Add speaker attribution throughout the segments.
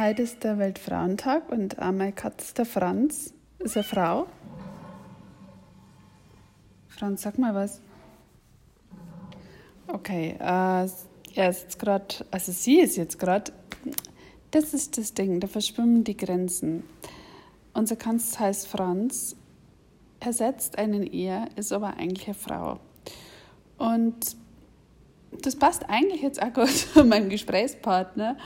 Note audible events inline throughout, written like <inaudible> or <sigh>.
Speaker 1: Heute ist der Weltfrauentag und meine Katze, der Franz, ist eine Frau. Franz, sag mal was. Okay, äh, er ist jetzt gerade, also sie ist jetzt gerade, das ist das Ding, da verschwimmen die Grenzen. Unser Kanz heißt Franz, er setzt einen er, ist aber eigentlich eine Frau. Und das passt eigentlich jetzt auch gut <laughs> zu meinem Gesprächspartner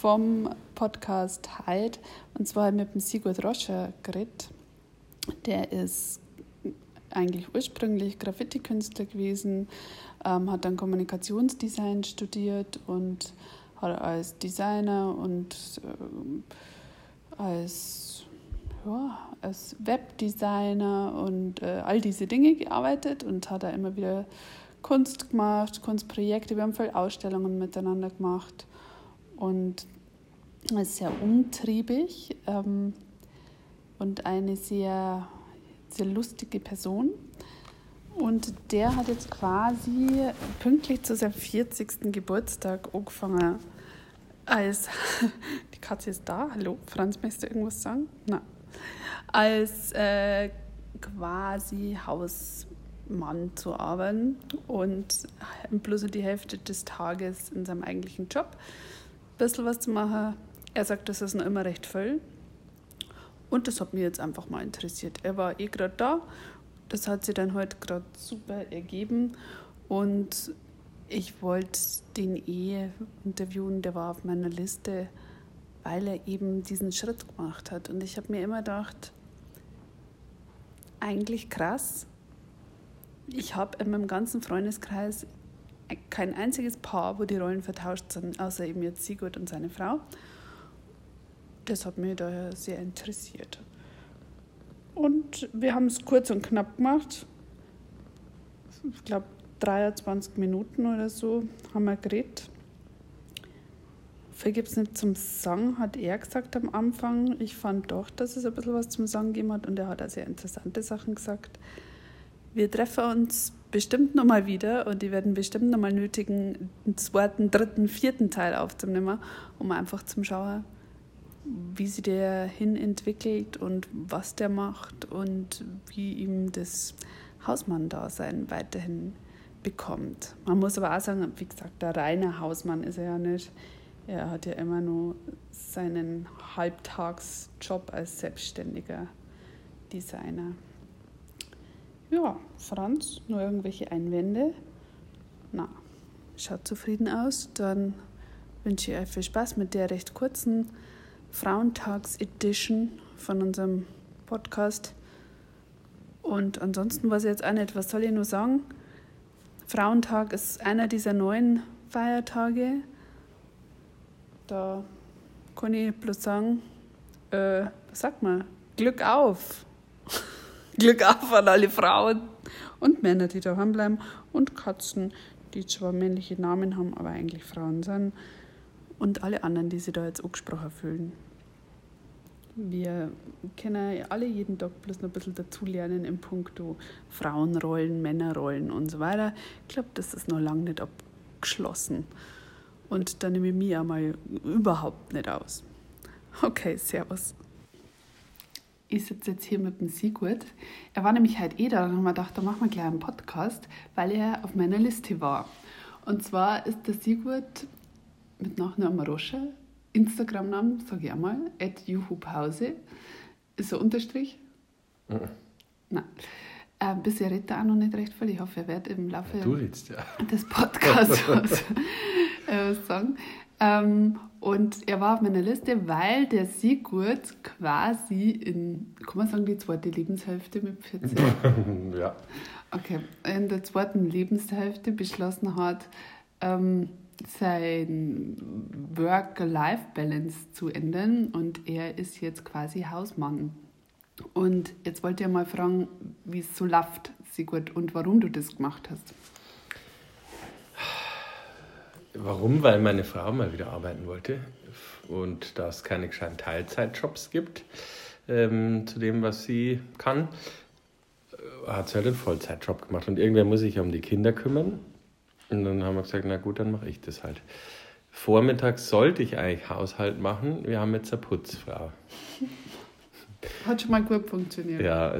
Speaker 1: vom Podcast Halt. Und zwar mit dem Sigurd Roscher geredet. Der ist eigentlich ursprünglich Graffiti-Künstler gewesen, ähm, hat dann Kommunikationsdesign studiert und hat als Designer und äh, als, ja, als Webdesigner und äh, all diese Dinge gearbeitet und hat da immer wieder Kunst gemacht, Kunstprojekte. Wir haben viele Ausstellungen miteinander gemacht und ist sehr umtriebig ähm, und eine sehr, sehr lustige Person. Und der hat jetzt quasi pünktlich zu seinem 40. Geburtstag angefangen als, <laughs> die Katze ist da, hallo, Franz, möchtest du irgendwas sagen? Nein. Als äh, quasi Haus Mann zu arbeiten und bloß die Hälfte des Tages in seinem eigentlichen Job bisschen was zu machen. Er sagt, das ist noch immer recht voll. Und das hat mich jetzt einfach mal interessiert. Er war eh gerade da. Das hat sich dann heute gerade super ergeben. Und ich wollte den eh interviewen, der war auf meiner Liste, weil er eben diesen Schritt gemacht hat. Und ich habe mir immer gedacht, eigentlich krass, ich habe in meinem ganzen Freundeskreis kein einziges Paar, wo die Rollen vertauscht sind, außer eben jetzt Sigurd und seine Frau. Das hat mich daher sehr interessiert. Und wir haben es kurz und knapp gemacht. Ich glaube, 23 Minuten oder so haben wir geredet. Viel gibt es nicht zum Sagen, hat er gesagt am Anfang. Ich fand doch, dass es ein bisschen was zum Sagen gegeben hat und er hat auch sehr interessante Sachen gesagt. Wir treffen uns bestimmt nochmal wieder und die werden bestimmt nochmal nötigen, einen zweiten, dritten, vierten Teil aufzunehmen, um einfach zu schauen, wie sich der hin entwickelt und was der macht und wie ihm das Hausmann-Dasein weiterhin bekommt. Man muss aber auch sagen, wie gesagt, der reine Hausmann ist er ja nicht. Er hat ja immer nur seinen Halbtagsjob als selbstständiger Designer. Ja, Franz, nur irgendwelche Einwände? Na, schaut zufrieden aus. Dann wünsche ich euch viel Spaß mit der recht kurzen Frauentags-Edition von unserem Podcast. Und ansonsten weiß ich jetzt auch nicht, was soll ich nur sagen? Frauentag ist einer dieser neuen Feiertage. Da kann ich bloß sagen, äh, was sagt man? Glück auf! Glück auf an alle Frauen und Männer, die daheim bleiben und Katzen, die zwar männliche Namen haben, aber eigentlich Frauen sind und alle anderen, die sich da jetzt angesprochen fühlen. Wir können alle jeden Tag bloß noch ein bisschen dazulernen im Punkto Frauenrollen, Männerrollen und so weiter. Ich glaube, das ist noch lange nicht abgeschlossen. Und da nehme ich mich einmal überhaupt nicht aus. Okay, Servus ich sitze jetzt hier mit dem Sigurd. Er war nämlich halt eh da und haben wir gedacht, da machen wir gleich einen Podcast, weil er auf meiner Liste war. Und zwar ist der Sigurd mit Nachnamen Roscher, Instagram-Namen, sage ich einmal, at juhupause. Ist ein Unterstrich? Mhm. Nein. Äh, bisher redet er auch noch nicht recht viel. Ich hoffe, er wird im Laufe
Speaker 2: ja.
Speaker 1: des Podcasts <laughs> was, äh, sagen. Ähm, und er war auf meiner Liste, weil der Sigurd quasi in, kann man sagen, die zweite Lebenshälfte mit 14? <laughs>
Speaker 2: ja.
Speaker 1: Okay, in der zweiten Lebenshälfte beschlossen hat, ähm, sein Work-Life-Balance zu ändern und er ist jetzt quasi Hausmann. Und jetzt wollte ich mal fragen, wie es so läuft, Sigurd, und warum du das gemacht hast.
Speaker 2: Warum? Weil meine Frau mal wieder arbeiten wollte und da es keine gescheiten Teilzeitjobs gibt ähm, zu dem, was sie kann, äh, hat sie halt einen Vollzeitjob gemacht. Und irgendwer muss sich um die Kinder kümmern. Und dann haben wir gesagt, na gut, dann mache ich das halt. Vormittags sollte ich eigentlich Haushalt machen. Wir haben jetzt eine Putzfrau.
Speaker 1: Hat schon mal gut funktioniert.
Speaker 2: Ja,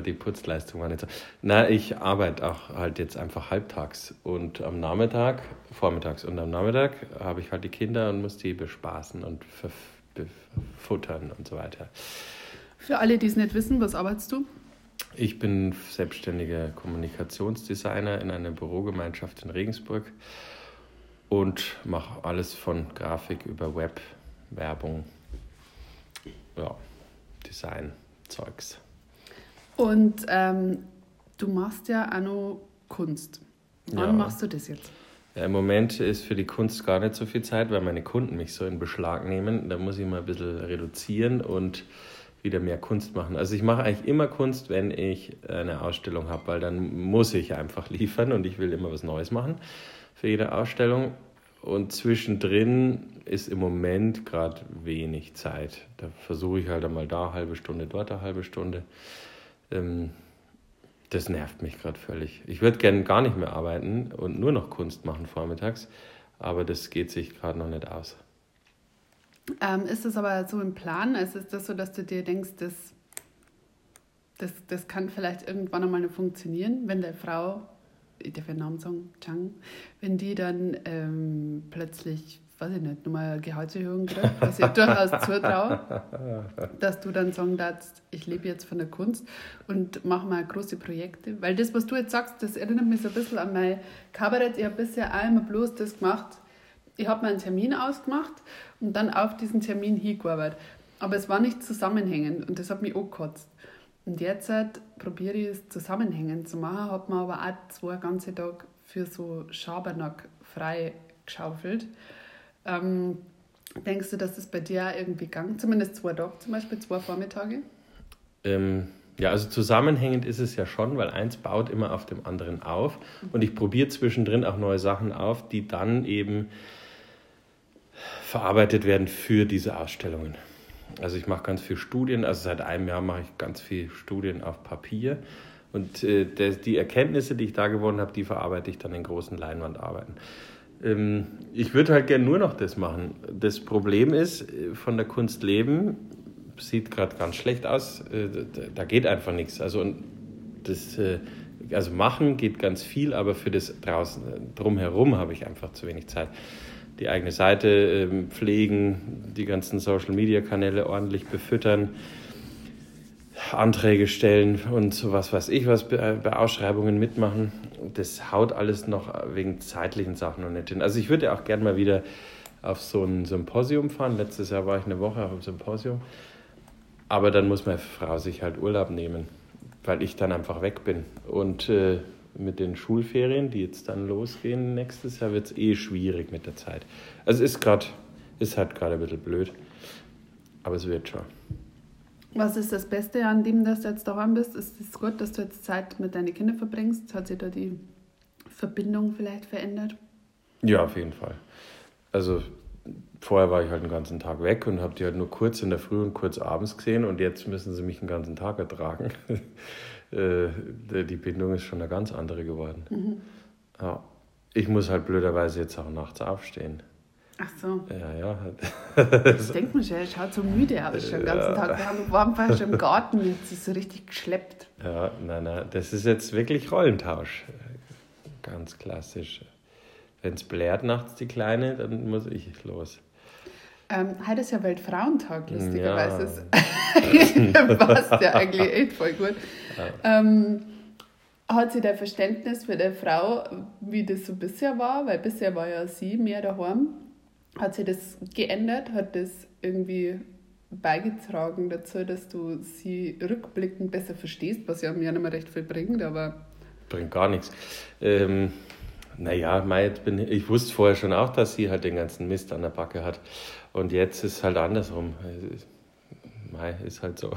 Speaker 2: die Putzleistung war nicht so. Na, ich arbeite auch halt jetzt einfach halbtags und am Nachmittag, vormittags und am Nachmittag habe ich halt die Kinder und muss die bespaßen und befuttern und so weiter.
Speaker 1: Für alle, die es nicht wissen, was arbeitest du?
Speaker 2: Ich bin selbstständiger Kommunikationsdesigner in einer Bürogemeinschaft in Regensburg und mache alles von Grafik über Web, Werbung, ja, Design, Zeugs.
Speaker 1: Und ähm, du machst ja auch noch Kunst. Wann ja. machst du das jetzt?
Speaker 2: Ja, Im Moment ist für die Kunst gar nicht so viel Zeit, weil meine Kunden mich so in Beschlag nehmen. Da muss ich mal ein bisschen reduzieren und wieder mehr Kunst machen. Also ich mache eigentlich immer Kunst, wenn ich eine Ausstellung habe, weil dann muss ich einfach <laughs> liefern und ich will immer was Neues machen für jede Ausstellung. Und zwischendrin ist im Moment gerade wenig Zeit. Da versuche ich halt einmal da eine halbe Stunde, dort eine halbe Stunde. Ähm, das nervt mich gerade völlig. Ich würde gerne gar nicht mehr arbeiten und nur noch Kunst machen vormittags, aber das geht sich gerade noch nicht aus.
Speaker 1: Ähm, ist das aber so im Plan? Ist das so, dass du dir denkst, das, das, das kann vielleicht irgendwann einmal funktionieren, wenn der Frau Namen sagen, Chang, wenn die dann ähm, plötzlich, weiß ich nicht, nochmal Gehaltserhöhung kriegt, was ich <laughs> durchaus zutraue, dass du dann sagen darfst, ich lebe jetzt von der Kunst und mache mal große Projekte. Weil das, was du jetzt sagst, das erinnert mich so ein bisschen an mein Kabarett. Ich habe bisher einmal bloß das gemacht, ich habe mir einen Termin ausgemacht und dann auf diesen Termin hingearbeitet. Aber es war nicht zusammenhängend und das hat mich auch gekotzt. Und jetzt probiere ich es zusammenhängend zu machen, habe mir aber auch zwei ganze Tage für so Schabernack frei geschaufelt. Ähm, denkst du, dass das bei dir auch irgendwie gang? Zumindest zwei Tage zum Beispiel, zwei Vormittage?
Speaker 2: Ähm, ja, also zusammenhängend ist es ja schon, weil eins baut immer auf dem anderen auf. Und ich probiere zwischendrin auch neue Sachen auf, die dann eben verarbeitet werden für diese Ausstellungen. Also ich mache ganz viel Studien, also seit einem Jahr mache ich ganz viel Studien auf Papier. Und äh, der, die Erkenntnisse, die ich da gewonnen habe, die verarbeite ich dann in großen Leinwandarbeiten. Ähm, ich würde halt gerne nur noch das machen. Das Problem ist, äh, von der Kunst leben sieht gerade ganz schlecht aus. Äh, da geht einfach nichts. Also das, äh, also machen geht ganz viel, aber für das draußen drumherum habe ich einfach zu wenig Zeit die eigene Seite ähm, pflegen, die ganzen Social-Media-Kanäle ordentlich befüttern, Anträge stellen und so was weiß ich was bei Ausschreibungen mitmachen. Das haut alles noch wegen zeitlichen Sachen noch nicht hin. Also ich würde auch gerne mal wieder auf so ein Symposium fahren. Letztes Jahr war ich eine Woche auf einem Symposium. Aber dann muss meine Frau sich halt Urlaub nehmen, weil ich dann einfach weg bin. Und äh, mit den Schulferien, die jetzt dann losgehen nächstes Jahr, wird es eh schwierig mit der Zeit. Also ist gerade, ist halt gerade ein bisschen blöd, aber es wird schon.
Speaker 1: Was ist das Beste an dem, dass du jetzt daheim bist? Ist es gut, dass du jetzt Zeit mit deinen Kindern verbringst? Hat sich da die Verbindung vielleicht verändert?
Speaker 2: Ja, auf jeden Fall. Also vorher war ich halt den ganzen Tag weg und habe die halt nur kurz in der Früh und kurz abends gesehen und jetzt müssen sie mich den ganzen Tag ertragen. <laughs> Äh, die Bindung ist schon eine ganz andere geworden. Mhm. Ja. Ich muss halt blöderweise jetzt auch nachts aufstehen.
Speaker 1: Ach so.
Speaker 2: Ja, ja.
Speaker 1: das denkt man schon, er schaut so müde aus schon den ganzen Tag. Wir haben, waren fast schon im Garten, jetzt ist so richtig geschleppt.
Speaker 2: Ja, nein, nein, das ist jetzt wirklich Rollentausch. Ganz klassisch. Wenn es blärt nachts die Kleine, dann muss ich los.
Speaker 1: Ähm, heute ist ja Weltfrauentag, lustigerweise. Ja. <laughs> passt ja eigentlich echt voll gut. Ja. Ähm, hat sie dein Verständnis für die Frau, wie das so bisher war? Weil bisher war ja sie mehr daheim. Hat sie das geändert? Hat das irgendwie beigetragen dazu, dass du sie rückblickend besser verstehst, was ja mir nicht mehr recht viel bringt, aber...
Speaker 2: Bringt gar nichts. Ähm, naja, bin ich, wusste vorher schon auch, dass sie halt den ganzen Mist an der Backe hat. Und jetzt ist es halt andersrum. Mei, ist halt so.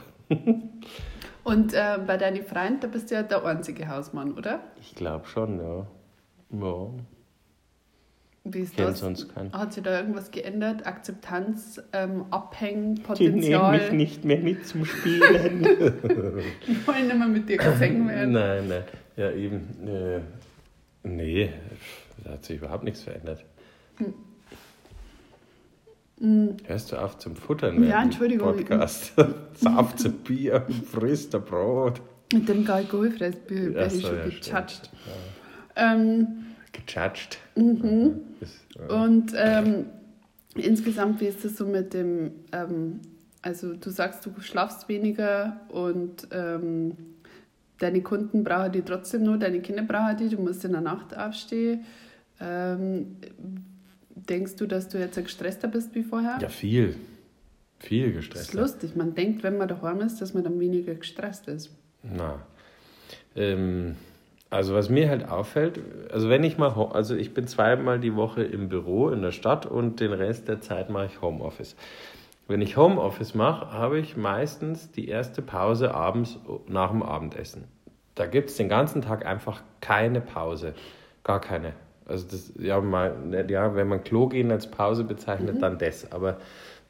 Speaker 1: Und äh, bei deinen Freunden, da bist du ja der einzige Hausmann, oder?
Speaker 2: Ich glaube schon, ja. Ja.
Speaker 1: Wie ist das?
Speaker 2: Sonst keinen.
Speaker 1: Hat sich da irgendwas geändert? Akzeptanz, ähm, Abhängen, Potenzial?
Speaker 2: Die nehmen mich nicht mehr mit zum <laughs> Spielen.
Speaker 1: Die wollen nicht mehr mit dir gesungen werden.
Speaker 2: Nein, nein. Ja, eben. Äh, nee, da hat sich überhaupt nichts verändert. Hm. Hörst du auf zum Futtern?
Speaker 1: Ja, Entschuldigung.
Speaker 2: Podcast. <laughs> auf zum Bier und frisst ein Brot.
Speaker 1: Mit dem alkoholfreies Bier bin ich schon ja, gechatscht. Ja. Ähm,
Speaker 2: gechatscht.
Speaker 1: Mhm. Und ähm, insgesamt, wie ist das so mit dem, ähm, also du sagst, du schlafst weniger und ähm, deine Kunden brauchen die trotzdem nur, deine Kinder brauchen die, du musst in der Nacht aufstehen. Ähm, denkst du, dass du jetzt gestresster bist wie vorher?
Speaker 2: Ja, viel. Viel gestresster.
Speaker 1: Das ist lustig. Man denkt, wenn man daheim ist, dass man dann weniger gestresst ist.
Speaker 2: Na. Ähm, also was mir halt auffällt, also wenn ich mal, also ich bin zweimal die Woche im Büro in der Stadt und den Rest der Zeit mache ich Homeoffice. Wenn ich Homeoffice mache, habe ich meistens die erste Pause abends nach dem Abendessen. Da gibt es den ganzen Tag einfach keine Pause. Gar keine. Also das, ja, mal, ja, wenn man Klo gehen als Pause bezeichnet, mhm. dann das. Aber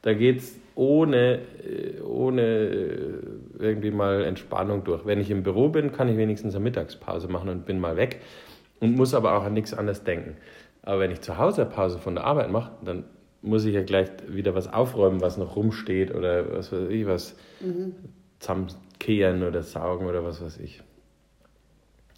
Speaker 2: da geht es ohne, äh, ohne äh, irgendwie mal Entspannung durch. Wenn ich im Büro bin, kann ich wenigstens eine Mittagspause machen und bin mal weg und muss aber auch an nichts anderes denken. Aber wenn ich zu Hause eine Pause von der Arbeit mache, dann muss ich ja gleich wieder was aufräumen, was noch rumsteht oder was weiß ich, was mhm. zusammenkehren oder saugen oder was weiß ich.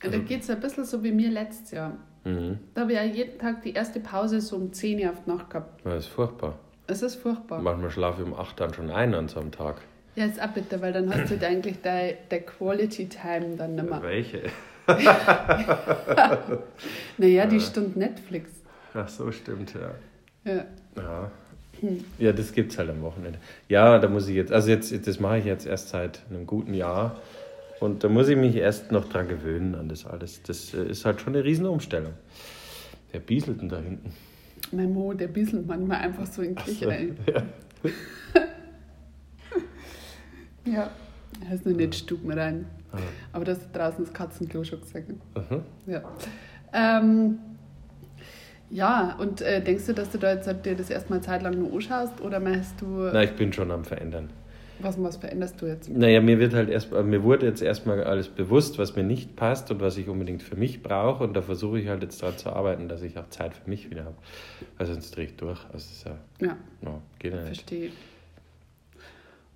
Speaker 1: Also, da geht es ein bisschen so wie mir letztes Jahr. Mhm. Da habe ich ja jeden Tag die erste Pause so um 10 Uhr auf die Nacht gehabt.
Speaker 2: Das ist furchtbar.
Speaker 1: Es ist furchtbar.
Speaker 2: Manchmal schlafe ich um 8 dann schon ein an so einem Tag.
Speaker 1: Ja, ist auch bitter, weil dann hast du halt eigentlich der, der Quality Time dann nicht mehr. <laughs>
Speaker 2: Welche? <laughs>
Speaker 1: naja, die Stunde Netflix.
Speaker 2: Ach so, stimmt, ja.
Speaker 1: Ja.
Speaker 2: Ja, hm. ja das gibt es halt am Wochenende. Ja, da muss ich jetzt, also jetzt, das mache ich jetzt erst seit einem guten Jahr. Und da muss ich mich erst noch dran gewöhnen an das alles. Das äh, ist halt schon eine Riesenumstellung. Wer bieselt denn da hinten?
Speaker 1: Mein Mo, der bieselt manchmal einfach so in die Küche rein. <laughs> Ja. ja, er heißt nur nicht Stuben rein. Ah. Aber das ist draußen das Katzenklo schon gesagt. Mhm. Ja. Ähm, ja, und äh, denkst du, dass du da jetzt dir das erstmal zeitlang nur anschaust oder meinst du.
Speaker 2: Na, ich bin schon am Verändern.
Speaker 1: Was, was veränderst du jetzt?
Speaker 2: Naja, mir wird halt erst, mir wurde jetzt erstmal alles bewusst, was mir nicht passt und was ich unbedingt für mich brauche. Und da versuche ich halt jetzt daran zu arbeiten, dass ich auch Zeit für mich wieder habe. Weil sonst drehe ich durch. Also ja,
Speaker 1: ja.
Speaker 2: No, geht ja nicht.
Speaker 1: Verstehe.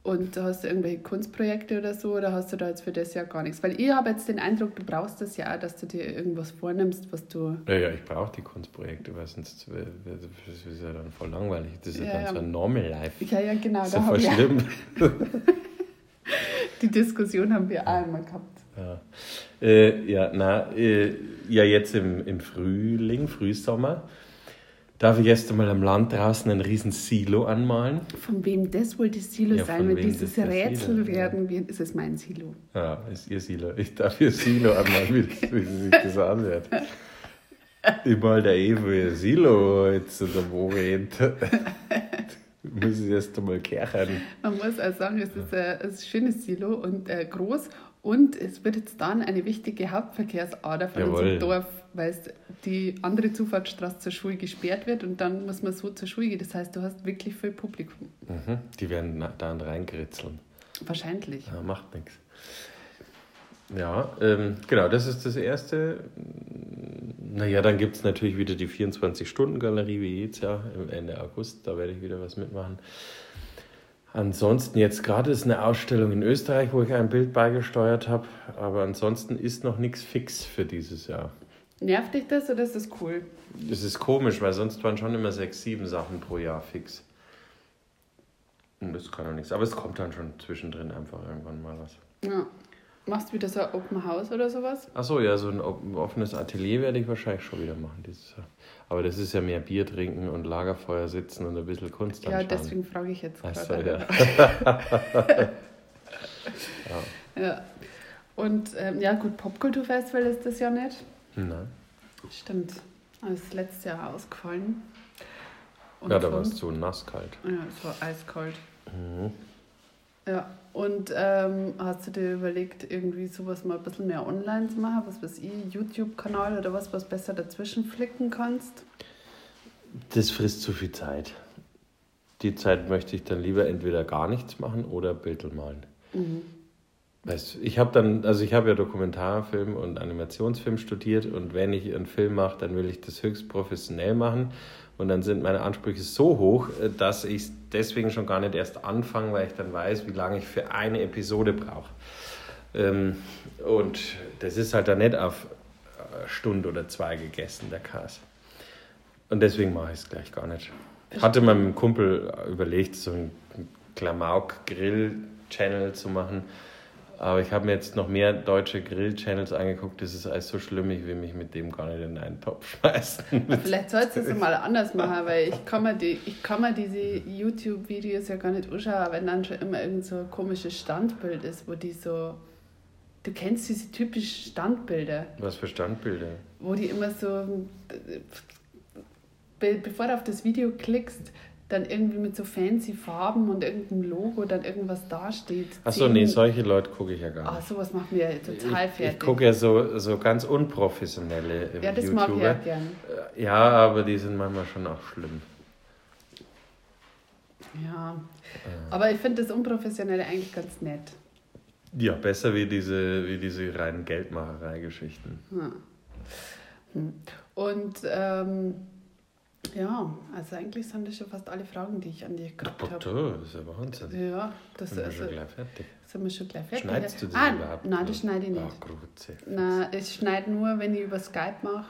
Speaker 1: Und hast du irgendwelche Kunstprojekte oder so oder hast du da jetzt für das Jahr gar nichts? Weil ich habe jetzt den Eindruck, du brauchst das ja auch, dass du dir irgendwas vornimmst, was du.
Speaker 2: Ja, ja, ich brauche die Kunstprojekte, weil sonst das ist ja dann voll langweilig. Das ist ja, ja dann so ein Normal Life.
Speaker 1: Ja, ja, genau.
Speaker 2: Das ist ja voll schlimm. <laughs>
Speaker 1: die Diskussion haben wir auch immer gehabt.
Speaker 2: Ja, äh, ja na, äh, ja, jetzt im, im Frühling, Frühsommer Darf ich erst einmal am Land draußen ein riesen Silo anmalen?
Speaker 1: Von wem das wohl das Silo ja, sein wird? Dieses Rätsel Silo, werden wir. Ist es mein Silo?
Speaker 2: Ja, ist Ihr Silo. Ich darf Ihr Silo anmalen, wie, das, <laughs> wie sich das anhört. Ich mal der Evo Ihr Silo jetzt oder wo rennt. muss ich erst einmal kehren.
Speaker 1: Man muss auch sagen, es ist ein, ein schönes Silo und äh, groß und es wird jetzt dann eine wichtige Hauptverkehrsader von Jawohl. unserem Dorf, weil die andere Zufahrtsstraße zur Schule gesperrt wird und dann muss man so zur Schule gehen. Das heißt, du hast wirklich viel Publikum.
Speaker 2: Mhm. Die werden da reingritzeln.
Speaker 1: Wahrscheinlich.
Speaker 2: Ja, macht nichts. Ja, ähm, genau, das ist das Erste. Naja, dann gibt es natürlich wieder die 24-Stunden-Galerie wie jedes Jahr Ende August. Da werde ich wieder was mitmachen. Ansonsten jetzt gerade ist eine Ausstellung in Österreich, wo ich ein Bild beigesteuert habe, aber ansonsten ist noch nichts fix für dieses Jahr.
Speaker 1: Nervt dich das oder ist das cool?
Speaker 2: Das ist komisch, weil sonst waren schon immer sechs, sieben Sachen pro Jahr fix. Und das kann doch nichts. Aber es kommt dann schon zwischendrin einfach irgendwann mal was.
Speaker 1: Ja. Machst du wieder so ein Open House oder sowas?
Speaker 2: Achso, ja, so ein offenes Atelier werde ich wahrscheinlich schon wieder machen dieses Jahr. Aber das ist ja mehr Bier trinken und Lagerfeuer sitzen und ein bisschen Kunst
Speaker 1: Ja, anschauen. deswegen frage ich jetzt
Speaker 2: gerade. So, ja. <laughs>
Speaker 1: ja. ja. Und ähm, ja, gut, Popkulturfestival ist das ja nicht.
Speaker 2: Nein.
Speaker 1: Stimmt. Das ist letztes Jahr ausgefallen.
Speaker 2: Und ja, da war es so nasskalt.
Speaker 1: Ja, es war eiskalt.
Speaker 2: Mhm.
Speaker 1: Ja, und ähm, hast du dir überlegt, irgendwie sowas mal ein bisschen mehr online zu machen? Was weiß ich, YouTube-Kanal oder was, was besser dazwischen flicken kannst?
Speaker 2: Das frisst zu viel Zeit. Die Zeit möchte ich dann lieber entweder gar nichts machen oder Bilder malen. Mhm. Weißt, ich habe dann, also ich habe ja Dokumentarfilm und Animationsfilm studiert und wenn ich einen Film mache, dann will ich das höchst professionell machen Und dann sind meine Ansprüche so hoch, äh, dass ich deswegen schon gar nicht erst anfange, weil ich dann weiß, wie lange ich für eine Episode brauche. Ähm, und das ist halt dann nicht auf eine Stunde oder zwei gegessen, der Kas. Und deswegen mache ich es gleich gar nicht. Ich hatte meinem Kumpel überlegt, so einen Klamauk-Grill-Channel zu machen. Aber ich habe mir jetzt noch mehr deutsche Grill-Channels angeguckt. Das ist alles so schlimm, ich will mich mit dem gar nicht in einen Topf <laughs> schmeißen.
Speaker 1: Vielleicht sollst du es mal anders machen, weil ich kann mir, die, ich kann mir diese YouTube-Videos ja gar nicht anschauen, wenn dann schon immer irgend so ein komisches Standbild ist, wo die so. Du kennst diese typischen Standbilder.
Speaker 2: Was für Standbilder?
Speaker 1: Wo die immer so. Bevor du auf das Video klickst, dann irgendwie mit so fancy Farben und irgendeinem Logo dann irgendwas dasteht.
Speaker 2: Achso, nee, solche Leute gucke ich ja gar nicht.
Speaker 1: Ah, sowas macht mir total fertig.
Speaker 2: Ich gucke ja so, so ganz unprofessionelle
Speaker 1: Ja, das YouTuber. mag ich ja gern.
Speaker 2: Äh, ja, aber die sind manchmal schon auch schlimm.
Speaker 1: Ja, äh. aber ich finde das Unprofessionelle eigentlich ganz nett.
Speaker 2: Ja, besser wie diese, wie diese reinen Geldmacherei-Geschichten.
Speaker 1: Hm. Und ähm, ja, also eigentlich sind das schon fast alle Fragen, die ich an dich gehabt habe.
Speaker 2: Das ist ja Wahnsinn.
Speaker 1: Ja, das
Speaker 2: sind wir
Speaker 1: also,
Speaker 2: schon gleich fertig.
Speaker 1: Sind wir schon gleich fertig?
Speaker 2: Schneidest du das
Speaker 1: ah,
Speaker 2: überhaupt?
Speaker 1: Nein, das schneide ich nicht.
Speaker 2: Ach, Grütze.
Speaker 1: Nein, ich schneide nur, wenn ich über Skype mache.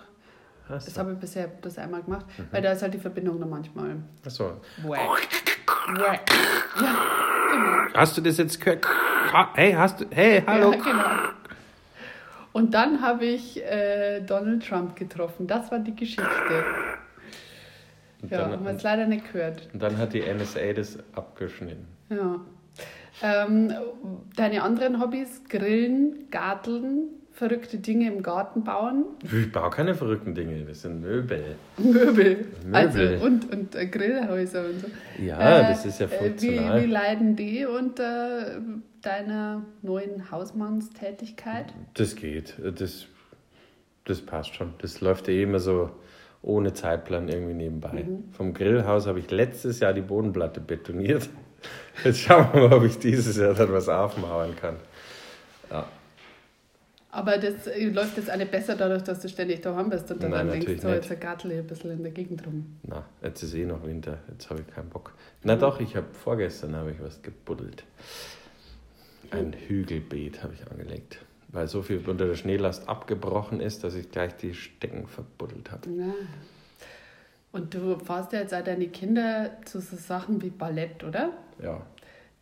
Speaker 2: Hast
Speaker 1: das habe ich bisher das einmal gemacht, mhm. weil da ist halt die Verbindung noch manchmal.
Speaker 2: Achso.
Speaker 1: Wack. Wack. Ja,
Speaker 2: genau. Hast du das jetzt gehört? Hey, hast du. Hey, hallo.
Speaker 1: Ja, genau. Und dann habe ich äh, Donald Trump getroffen. Das war die Geschichte. Und ja, dann, haben wir es leider nicht gehört.
Speaker 2: Und dann hat die NSA das abgeschnitten.
Speaker 1: Ja. Ähm, deine anderen Hobbys? Grillen, Garteln, verrückte Dinge im Garten bauen?
Speaker 2: Ich baue keine verrückten Dinge, das sind Möbel.
Speaker 1: Möbel.
Speaker 2: Möbel.
Speaker 1: Also, und, und äh, Grillhäuser und so.
Speaker 2: Ja, äh, das ist ja funktional.
Speaker 1: Wie, wie leiden die unter deiner neuen Hausmannstätigkeit?
Speaker 2: Das geht. Das, das passt schon. Das läuft ja immer so ohne Zeitplan irgendwie nebenbei. Mhm. Vom Grillhaus habe ich letztes Jahr die Bodenplatte betoniert. Jetzt schauen wir mal, ob ich dieses Jahr dann was aufmauern kann. Ja.
Speaker 1: Aber das äh, läuft jetzt alle besser dadurch, dass du ständig daheim bist und dann, Nein, dann denkst, so, jetzt ein Gartel ein bisschen in der Gegend rum.
Speaker 2: Na, jetzt ist eh noch Winter, jetzt habe ich keinen Bock. Na mhm. doch, ich habe vorgestern habe ich was gebuddelt. Ein Hügelbeet habe ich angelegt weil so viel unter der Schneelast abgebrochen ist, dass ich gleich die Stecken verbuddelt habe.
Speaker 1: Ja. Und du fährst ja jetzt auch deine Kinder zu so Sachen wie Ballett, oder?
Speaker 2: Ja.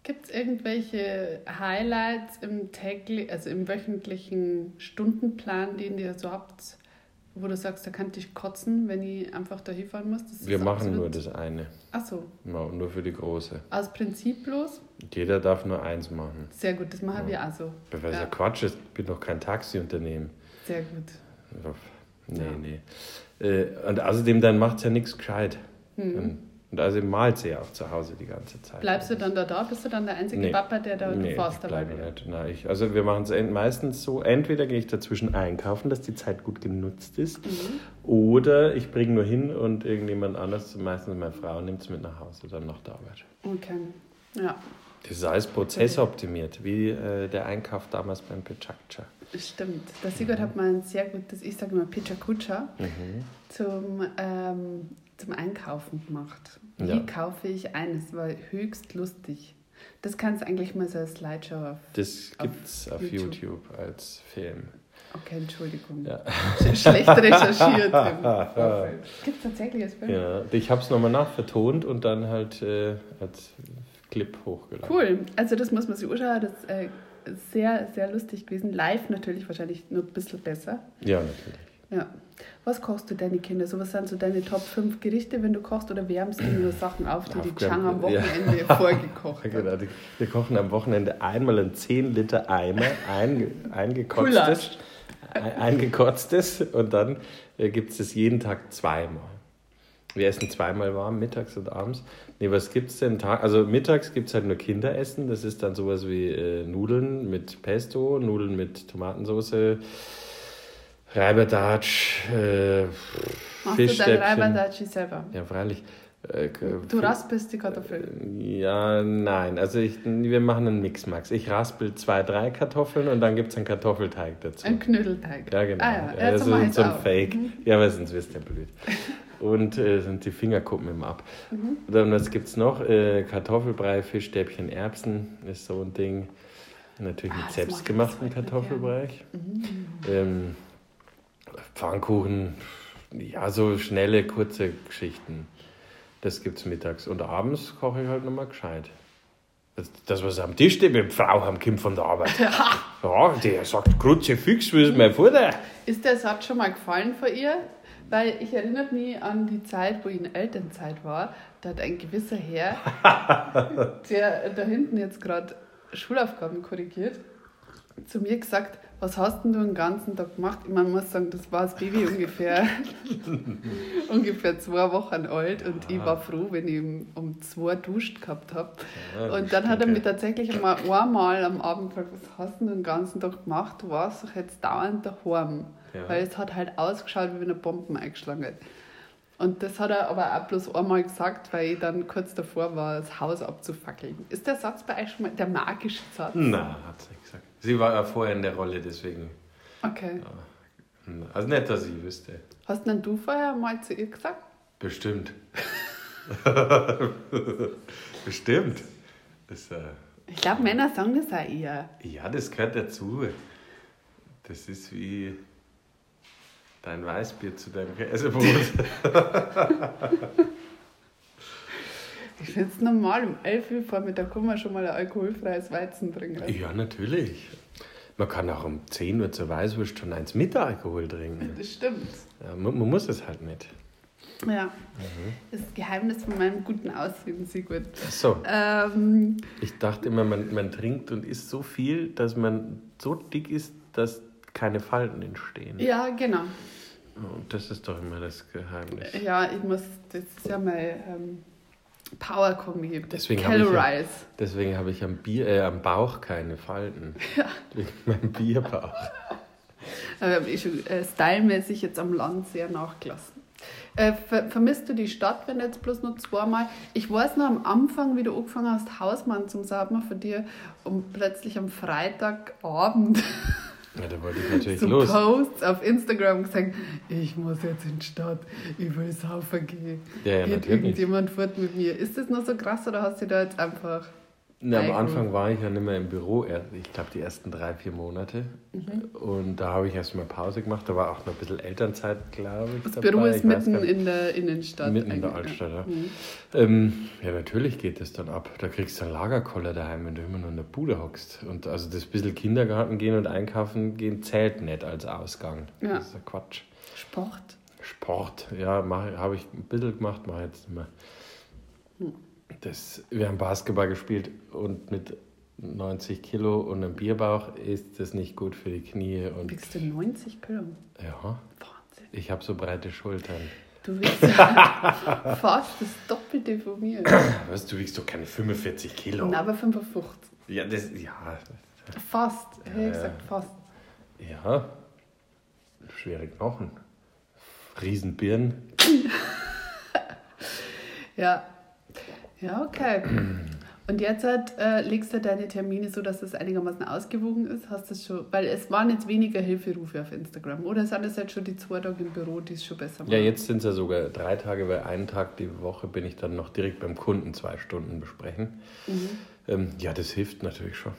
Speaker 1: Gibt es irgendwelche Highlights im täglich, also im wöchentlichen Stundenplan, den ihr so habt, wo du sagst, da kann ich kotzen, wenn ich einfach da hinfahren muss?
Speaker 2: Wir machen nur das eine.
Speaker 1: Ach so.
Speaker 2: Ja, nur für die große.
Speaker 1: Aus Prinzip bloß?
Speaker 2: Jeder darf nur eins machen.
Speaker 1: Sehr gut, das machen ja. wir auch so.
Speaker 2: Weil es ja. ja Quatsch ist, ich bin doch kein Taxiunternehmen.
Speaker 1: Sehr gut.
Speaker 2: Nee, ja. nee. Äh, und außerdem, dann macht es ja nichts gescheit. Hm. Und also malt sie ja auch zu Hause die ganze Zeit.
Speaker 1: Bleibst du dann da da? Bist du dann der einzige nee. Papa, der da
Speaker 2: nee,
Speaker 1: fährst
Speaker 2: dabei? Nicht. Nein, ich, also wir machen es meistens so, entweder gehe ich dazwischen einkaufen, dass die Zeit gut genutzt ist, mhm. oder ich bringe nur hin und irgendjemand anders, meistens meine Frau, nimmt es mit nach Hause, dann nach der Arbeit.
Speaker 1: Okay, ja.
Speaker 2: Das ist alles prozessoptimiert, wie äh, der Einkauf damals beim Pechakcha.
Speaker 1: Stimmt. Der Sigurd mhm. hat mal ein sehr gutes, ich sage immer Pichakucha, mhm. zum ähm, zum Einkaufen gemacht. Wie ja. kaufe ich ein? Es war höchst lustig. Das kannst du eigentlich mal so als Slideshow auf
Speaker 2: Das gibt es auf, auf YouTube. YouTube. als Film.
Speaker 1: Okay, Entschuldigung. Ja. Schlecht recherchiert. <laughs> gibt es tatsächlich als Film?
Speaker 2: Ja, ich habe es nochmal nachvertont und dann halt äh, als Clip hochgeladen.
Speaker 1: Cool. Also das muss man sich anschauen. Das ist äh, sehr, sehr lustig gewesen. Live natürlich wahrscheinlich nur ein bisschen besser.
Speaker 2: Ja, natürlich.
Speaker 1: Ja. Was kochst du deine Kinder? So, was sind so deine Top 5 Gerichte, wenn du kochst? Oder wärmst du nur Sachen auf, die die Chang am Wochenende ja. <laughs> vorgekocht hat?
Speaker 2: Genau, wir kochen am Wochenende einmal ein 10 Liter Eimer, ein, eingekotztes, eingekotztes und dann äh, gibt es das jeden Tag zweimal. Wir essen zweimal warm, mittags und abends. Nee, was gibt es denn? Also mittags gibt es halt nur Kinderessen. Das ist dann sowas wie äh, Nudeln mit Pesto, Nudeln mit Tomatensauce, Reiberdatsch, äh,
Speaker 1: Machst du dein Reiberdatschi selber?
Speaker 2: Ja, freilich.
Speaker 1: Äh, du raspelst die Kartoffeln?
Speaker 2: Ja, nein. Also ich, wir machen einen Mix, Max. Ich raspel zwei, drei Kartoffeln und dann gibt es einen Kartoffelteig dazu.
Speaker 1: Ein Knödelteig?
Speaker 2: Ja, genau.
Speaker 1: Ah, ja. Ja,
Speaker 2: so, so ein Fake. Mhm. Ja, aber sonst wirst du ja blöd. und äh, sind die Fingerkuppen im Ab. Mhm. Dann was gibt es noch? Äh, Kartoffelbrei, Fischstäbchen, Erbsen ist so ein Ding. Natürlich mit ah, selbstgemachten Kartoffelbrei. Mhm. Ähm, Pfannkuchen, ja, so schnelle, kurze Geschichten. Das gibt es mittags. Und abends koche ich halt nochmal gescheit. Das, das, was am Tisch steht, mit Frau am Kind von der Arbeit. Ja, <laughs> ja der sagt Krutze fix, wie ist mein Vater?
Speaker 1: Ist der Satz schon mal gefallen von ihr? Weil ich erinnere mich an die Zeit, wo ich in Elternzeit war. Da hat ein gewisser Herr, <laughs> der da hinten jetzt gerade Schulaufgaben korrigiert, zu mir gesagt, was hast denn du den ganzen Tag gemacht? Ich meine, muss sagen, das war das Baby <laughs> ungefähr, <laughs> ungefähr zwei Wochen alt und ja. ich war froh, wenn ich um, zwei duscht gehabt habe. Ja, und dann hat er mir tatsächlich einmal einmal am Abend gefragt, was hast du den ganzen Tag gemacht? Du warst doch jetzt dauernd daheim. Ja. Weil es hat halt ausgeschaut, wie wenn er Bomben eingeschlagen hat. Und das hat er aber auch bloß einmal gesagt, weil ich dann kurz davor war, das Haus abzufackeln. Ist der Satz bei euch schon mal der magische Satz?
Speaker 2: Nein, hat sie nicht gesagt. Sie war ja vorher in der Rolle, deswegen.
Speaker 1: Okay.
Speaker 2: Also nicht, dass ich wüsste.
Speaker 1: Hast denn du vorher mal zu ihr gesagt?
Speaker 2: Bestimmt. <laughs> Bestimmt. Das, äh,
Speaker 1: ich glaube, Männer sagen das auch eher.
Speaker 2: Ja, das gehört dazu. Das ist wie dein Weißbier zu deinem Käsebrot. <laughs> <laughs>
Speaker 1: ich finde es normal, um 11 Uhr Vormittag kann man schon mal ein alkoholfreies Weizen trinken.
Speaker 2: Ja, natürlich. Man kann auch um 10 Uhr zur Weißwurst schon eins mit Alkohol trinken.
Speaker 1: Das stimmt.
Speaker 2: Ja, man, man, muss es halt nicht.
Speaker 1: Ja, mhm. das Geheimnis von meinem guten Aussehen, Sigurd.
Speaker 2: Ach so. Ähm, ich dachte immer, man, man trinkt und isst so viel, dass man so dick ist, dass keine Falten entstehen.
Speaker 1: Ja, genau.
Speaker 2: Und das ist doch immer das Geheimnis.
Speaker 1: Ja, ich muss, das ist ja mein ähm, Power-Kombi.
Speaker 2: Deswegen habe ich, ja, deswegen hab ich am, Bier, äh, am Bauch keine Falten. <laughs> Ja. Wegen meinem Bierbauch. <laughs>
Speaker 1: Aber habe ich schon äh, stylmäßig jetzt am Land sehr nachgelassen. Äh, ver vermisst du die Stadt, wenn jetzt bloß nur zweimal? Ich weiß noch am Anfang, wie du angefangen hast, Hausmann zum Sagen von dir, und plötzlich am Freitagabend <laughs>
Speaker 2: ja, da wollte ich natürlich
Speaker 1: so
Speaker 2: los.
Speaker 1: Posts auf Instagram gesagt, ich muss jetzt in die Stadt, ich will saufen gehen.
Speaker 2: Ja, ja,
Speaker 1: Geht irgendjemand fort mit mir. Ist das noch so krass oder hast du da jetzt einfach
Speaker 2: na, am Anfang war ich ja nicht mehr im Büro, ich glaube die ersten drei, vier Monate. Mhm. Und da habe ich erstmal Pause gemacht. Da war auch noch ein bisschen Elternzeit, glaube ich.
Speaker 1: Das dabei. Büro ist ich mitten in der Innenstadt.
Speaker 2: Mitten in der Altstadt, ja. Mhm. Ähm, ja, natürlich geht das dann ab. Da kriegst du einen Lagerkoller daheim, wenn du immer nur in der Bude hockst. Und also das bisschen Kindergarten gehen und einkaufen gehen zählt nicht als Ausgang. Ja. Das ist ja Quatsch.
Speaker 1: Sport.
Speaker 2: Sport, ja, habe ich ein bisschen gemacht, mache jetzt nicht mehr. Hm das, wir haben Basketball gespielt und mit 90 Kilo und einem Bierbauch ist das nicht gut für die Knie. Und
Speaker 1: Wiegst du 90 Kilo?
Speaker 2: Ja. Wahnsinn. Ich habe so breite Schultern.
Speaker 1: Du wiegst <laughs> fast das Doppelte von mir.
Speaker 2: Was, du wiegst doch keine 45 Kilo.
Speaker 1: Nein, aber 55.
Speaker 2: Ja, das, ja.
Speaker 1: Fast, ja, ich gesagt, fast.
Speaker 2: Ja, schwere Knochen. Riesenbirnen. <laughs>
Speaker 1: ja, ja, okay. Und jetzt halt, äh, legst du deine Termine so, dass das einigermaßen ausgewogen ist? Hast das schon, weil es waren jetzt weniger Hilferufe auf Instagram, oder sind es jetzt schon die zwei Tage im Büro, die es schon besser machen?
Speaker 2: Ja, jetzt sind es ja sogar drei Tage, weil einen Tag die Woche bin ich dann noch direkt beim Kunden zwei Stunden besprechen. Mhm. Ähm, ja, das hilft natürlich schon.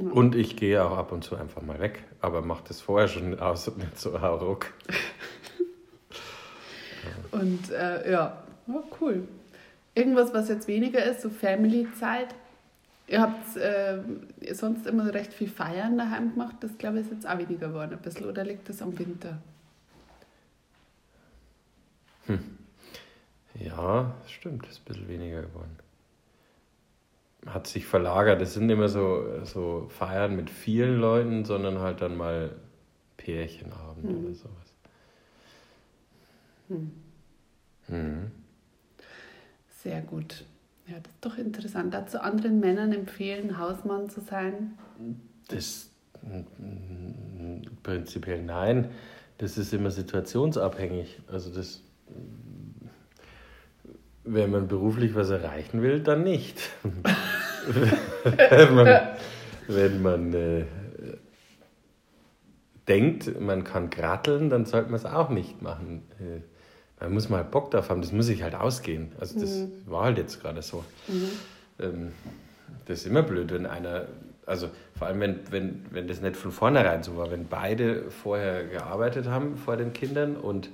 Speaker 2: Mhm. Und ich gehe auch ab und zu einfach mal weg, aber mache das vorher schon aus und nicht so hauruck. <laughs>
Speaker 1: und äh, ja, oh, cool. Irgendwas, was jetzt weniger ist, so Family-Zeit. Ihr habt äh, sonst immer recht viel Feiern daheim gemacht. Das glaube ich ist jetzt auch weniger geworden ein bisschen. Oder liegt das am Winter?
Speaker 2: Hm. Ja, das stimmt, das ist ein bisschen weniger geworden. Hat sich verlagert. Es sind immer so, so Feiern mit vielen Leuten, sondern halt dann mal Pärchenabend hm. oder sowas. Hm.
Speaker 1: Hm. Sehr gut. Ja, das ist doch interessant. Dazu anderen Männern empfehlen, Hausmann zu sein?
Speaker 2: Das prinzipiell nein. Das ist immer situationsabhängig. Also das, wenn man beruflich was erreichen will, dann nicht. <laughs> wenn man, wenn man äh, denkt, man kann kratteln, dann sollte man es auch nicht machen. Äh, Man muss mal Bock drauf haben, das muss sich halt ausgehen. Also das mhm. war halt jetzt gerade so. Mhm. Ähm, das ist immer blöd, wenn einer, also vor allem wenn, wenn, wenn das nicht von vornherein so war, wenn beide vorher gearbeitet haben vor den Kindern und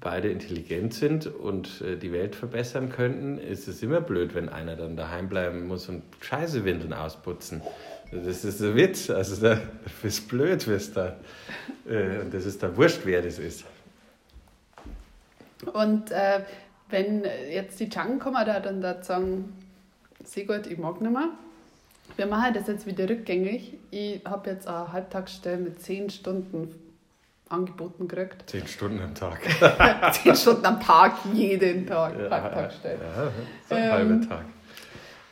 Speaker 2: beide intelligent sind und äh, die Welt verbessern könnten, ist es immer blöd, wenn einer dann daheim bleiben muss und Scheißewindeln ausputzen. Das ist ein Witz. Also da <laughs> ist blöd, wirst da. Äh, und das ist da wurscht, wer das ist.
Speaker 1: Und äh, wenn jetzt die Chang kommen, da dann da sagen, sehr gut, ich mag nicht mehr. Wir machen das jetzt wieder rückgängig. Ich habe jetzt eine Halbtagsstelle mit 10 Stunden angeboten gekriegt.
Speaker 2: 10 Stunden am Tag. <laughs>
Speaker 1: 10 Stunden am Tag, jeden Tag. Ja, Halbtagsstelle.
Speaker 2: Ja, so ein ähm, halber Tag.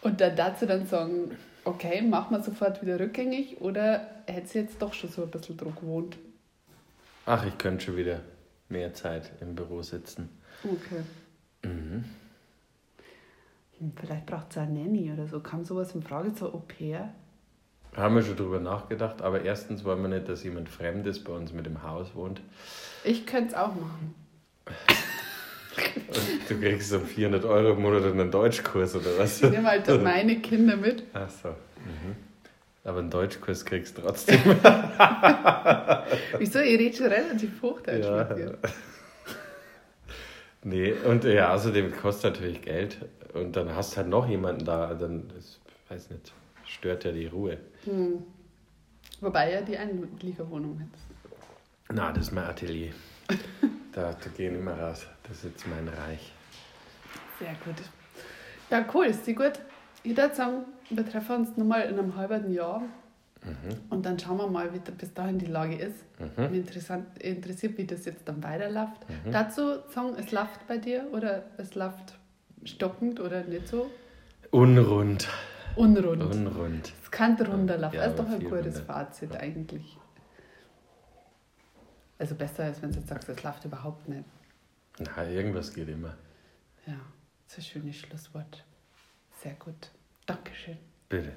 Speaker 1: Und dann dazu dann sagen, okay, machen wir sofort wieder rückgängig oder hätte sie jetzt doch schon so ein bisschen Druck gewohnt?
Speaker 2: Ach, ich könnte schon wieder mehr Zeit im Büro sitzen.
Speaker 1: Okay. Mhm. Hm, vielleicht braucht es eine Nanny oder so. Kam sowas in Frage, so Au pair?
Speaker 2: Haben wir schon drüber nachgedacht, aber erstens wollen wir nicht, dass jemand Fremdes bei uns mit im Haus wohnt.
Speaker 1: Ich könnte es auch machen. <laughs>
Speaker 2: Und du kriegst so 400 Euro im Monat einen Deutschkurs oder was?
Speaker 1: Ich nehme halt <laughs> meine Kinder mit.
Speaker 2: Ach so. Mhm. Aber einen Deutschkurs kriegst du trotzdem. <laughs>
Speaker 1: Wieso? Ihr redet schon relativ Hochdeutsch ja. mit dir.
Speaker 2: Nee, und ja, außerdem kostet natürlich Geld. Und dann hast du halt noch jemanden da, dann, das, weiß nicht, stört ja die Ruhe. Hm.
Speaker 1: Wobei ja die Einliegerwohnung hat.
Speaker 2: Na, das ist mein Atelier. da, da gehen immer raus. Das ist jetzt mein Reich.
Speaker 1: Sehr gut. Ja, cool, ist die gut. Ich würde sagen, wir treffen uns nochmal in einem halben Jahr mhm. und dann schauen wir mal, wie bis dahin die Lage ist. Mhm. Mich interessiert, wie das jetzt dann weiterläuft. Mhm. Dazu sagen, es läuft bei dir oder es läuft stockend oder nicht so?
Speaker 2: Unrund.
Speaker 1: Unrund.
Speaker 2: Unrund.
Speaker 1: Es kann runterlaufen. Ja, das ist doch ein gutes Fazit eigentlich. Also besser, als wenn du jetzt sagst, es läuft überhaupt nicht.
Speaker 2: Na, irgendwas geht immer.
Speaker 1: Ja, das ist ein schönes Schlusswort. Sehr gut. Dankeschön.
Speaker 2: Bitte.